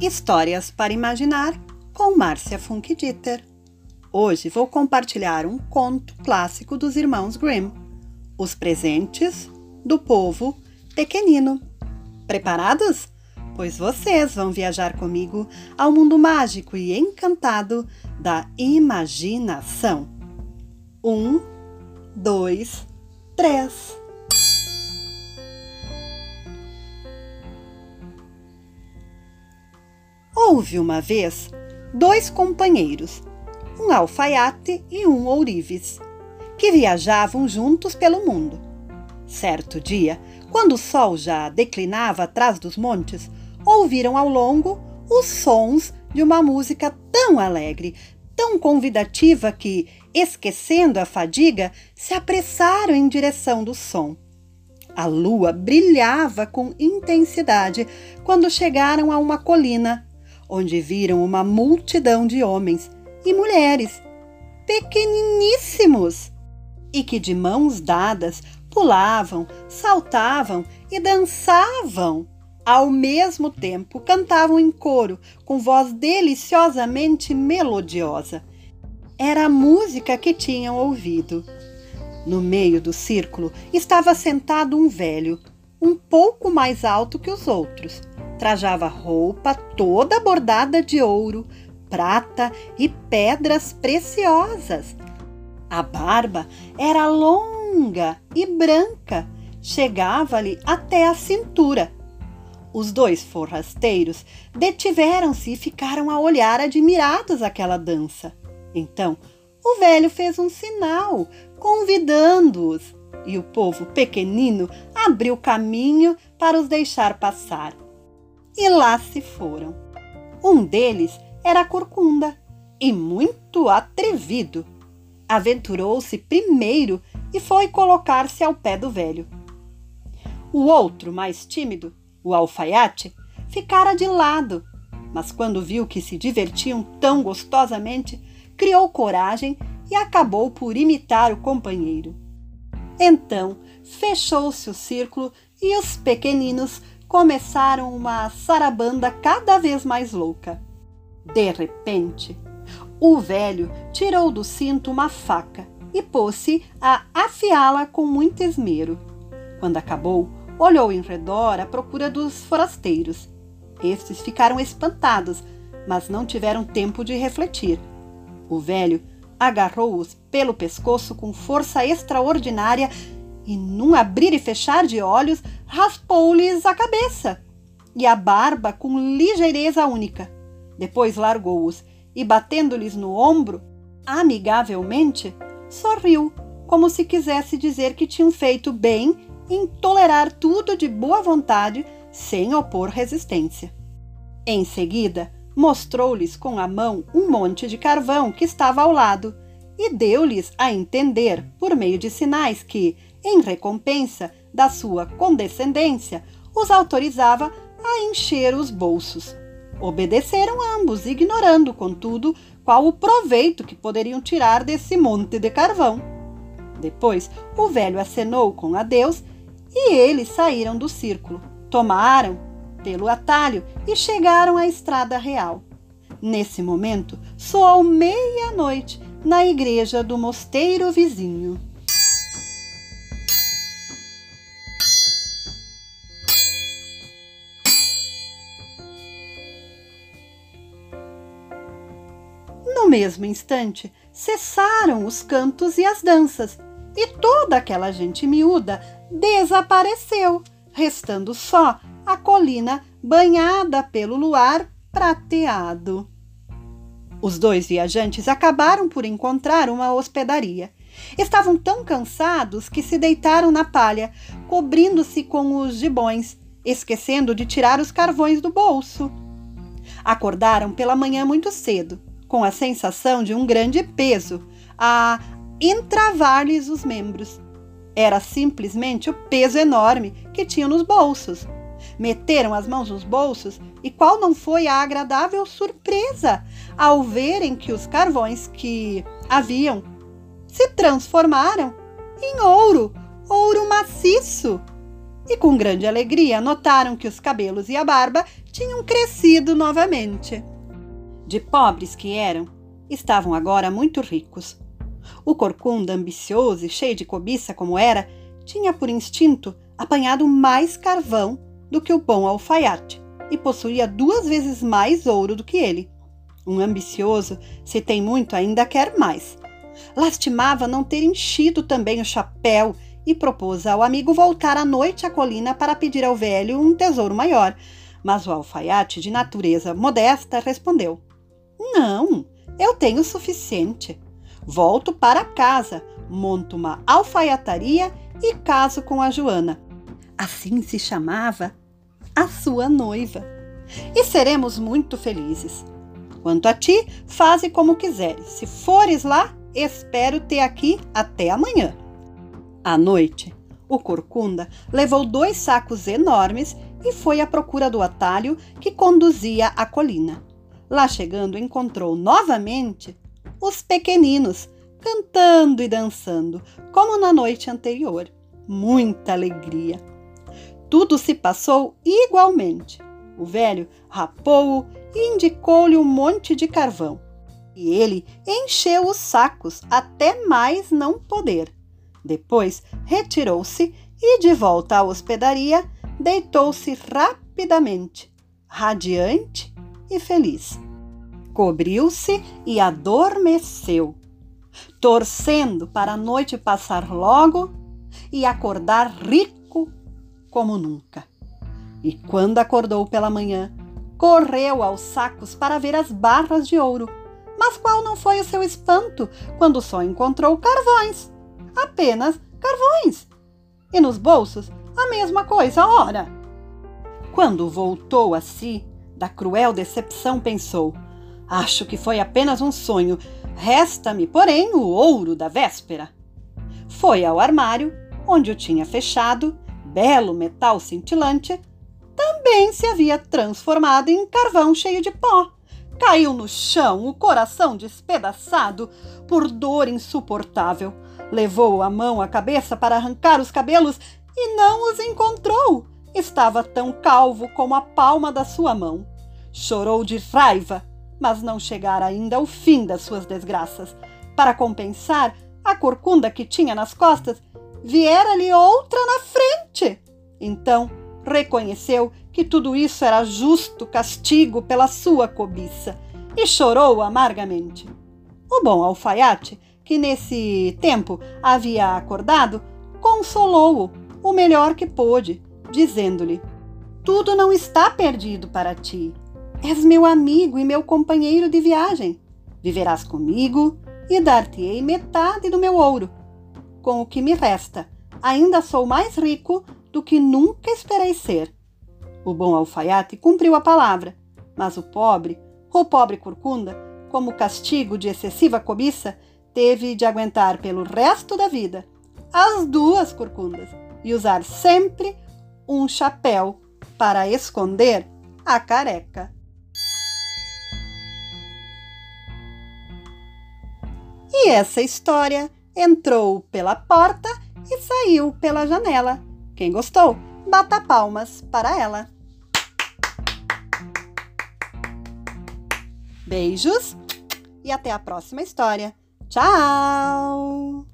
Histórias para Imaginar com Márcia Funk Dieter. Hoje vou compartilhar um conto clássico dos irmãos Grimm, Os Presentes do Povo Pequenino. Preparados? Pois vocês vão viajar comigo ao mundo mágico e encantado da imaginação. Um, dois, três. Houve uma vez dois companheiros, um alfaiate e um ourives, que viajavam juntos pelo mundo. Certo dia, quando o sol já declinava atrás dos montes, ouviram ao longo os sons de uma música tão alegre, tão convidativa que, esquecendo a fadiga, se apressaram em direção do som. A lua brilhava com intensidade quando chegaram a uma colina onde viram uma multidão de homens e mulheres, pequeniníssimos, e que de mãos dadas pulavam, saltavam e dançavam. Ao mesmo tempo, cantavam em coro, com voz deliciosamente melodiosa. Era a música que tinham ouvido. No meio do círculo estava sentado um velho, um pouco mais alto que os outros Trajava roupa toda bordada de ouro, prata e pedras preciosas. A barba era longa e branca, chegava-lhe até a cintura. Os dois forrasteiros detiveram-se e ficaram a olhar admirados aquela dança. Então o velho fez um sinal, convidando-os, e o povo pequenino abriu caminho para os deixar passar e lá se foram. Um deles era Corcunda e muito atrevido. Aventurou-se primeiro e foi colocar-se ao pé do velho. O outro, mais tímido, o alfaiate, ficara de lado, mas quando viu que se divertiam tão gostosamente, criou coragem e acabou por imitar o companheiro. Então fechou-se o círculo e os pequeninos começaram uma sarabanda cada vez mais louca. De repente, o velho tirou do cinto uma faca e pôs-se a afiá-la com muito esmero. Quando acabou, olhou em redor à procura dos forasteiros. Estes ficaram espantados, mas não tiveram tempo de refletir. O velho agarrou-os pelo pescoço com força extraordinária e, num abrir e fechar de olhos, raspou-lhes a cabeça e a barba com ligeireza única. Depois largou-os e, batendo-lhes no ombro, amigavelmente, sorriu, como se quisesse dizer que tinham feito bem em tolerar tudo de boa vontade sem opor resistência. Em seguida, mostrou-lhes com a mão um monte de carvão que estava ao lado e deu-lhes a entender, por meio de sinais, que, em recompensa da sua condescendência, os autorizava a encher os bolsos. Obedeceram ambos, ignorando, contudo, qual o proveito que poderiam tirar desse monte de carvão. Depois, o velho acenou com adeus e eles saíram do círculo, tomaram pelo atalho e chegaram à estrada real. Nesse momento, soou meia-noite na igreja do mosteiro vizinho. Mesmo instante, cessaram os cantos e as danças, e toda aquela gente miúda desapareceu, restando só a colina banhada pelo luar prateado. Os dois viajantes acabaram por encontrar uma hospedaria. Estavam tão cansados que se deitaram na palha, cobrindo-se com os gibões, esquecendo de tirar os carvões do bolso. Acordaram pela manhã muito cedo com a sensação de um grande peso a entravar-lhes os membros. Era simplesmente o peso enorme que tinham nos bolsos. Meteram as mãos nos bolsos e qual não foi a agradável surpresa ao verem que os carvões que haviam se transformaram em ouro, ouro maciço. e, com grande alegria, notaram que os cabelos e a barba tinham crescido novamente. De pobres que eram, estavam agora muito ricos. O corcunda, ambicioso e cheio de cobiça como era, tinha por instinto apanhado mais carvão do que o bom alfaiate e possuía duas vezes mais ouro do que ele. Um ambicioso, se tem muito, ainda quer mais. Lastimava não ter enchido também o chapéu e propôs ao amigo voltar à noite à colina para pedir ao velho um tesouro maior. Mas o alfaiate, de natureza modesta, respondeu: Não, eu tenho o suficiente. Volto para casa, monto uma alfaiataria e caso com a Joana. Assim se chamava a sua noiva. E seremos muito felizes. Quanto a ti, faze como quiseres. Se fores lá, espero ter aqui até amanhã. À noite, o corcunda levou dois sacos enormes e foi à procura do atalho que conduzia à colina. Lá chegando, encontrou novamente os pequeninos cantando e dançando, como na noite anterior. Muita alegria. Tudo se passou igualmente. O velho rapou-o e indicou-lhe um monte de carvão. E ele encheu os sacos até mais não poder. Depois retirou-se e, de volta à hospedaria, deitou-se rapidamente, radiante e feliz. Cobriu-se e adormeceu, torcendo para a noite passar logo e acordar rico como nunca. E quando acordou pela manhã, correu aos sacos para ver as barras de ouro. Mas qual não foi o seu espanto quando só encontrou carvões? Apenas carvões! E nos bolsos, a mesma coisa, ora! Quando voltou a si, da cruel decepção, pensou: Acho que foi apenas um sonho. Resta-me, porém, o ouro da véspera. Foi ao armário, onde o tinha fechado, belo metal cintilante, também se havia transformado em carvão cheio de pó. Caiu no chão, o coração despedaçado por dor insuportável. Levou a mão à cabeça para arrancar os cabelos e não os encontrou. Estava tão calvo como a palma da sua mão. Chorou de raiva, mas não chegara ainda ao fim das suas desgraças. Para compensar, a corcunda que tinha nas costas viera-lhe outra na frente. Então reconheceu que tudo isso era justo castigo pela sua cobiça e chorou amargamente. O bom alfaiate, que nesse tempo havia acordado, consolou-o o melhor que pôde, dizendo-lhe: Tudo não está perdido para ti. És meu amigo e meu companheiro de viagem. Viverás comigo e dar-te-ei metade do meu ouro. Com o que me resta, ainda sou mais rico do que nunca esperei ser. O bom alfaiate cumpriu a palavra, mas o pobre, o pobre corcunda, como castigo de excessiva cobiça, teve de aguentar pelo resto da vida as duas corcundas e usar sempre um chapéu para esconder a careca. E essa história entrou pela porta e saiu pela janela. Quem gostou, bata palmas para ela. Beijos e até a próxima história. Tchau!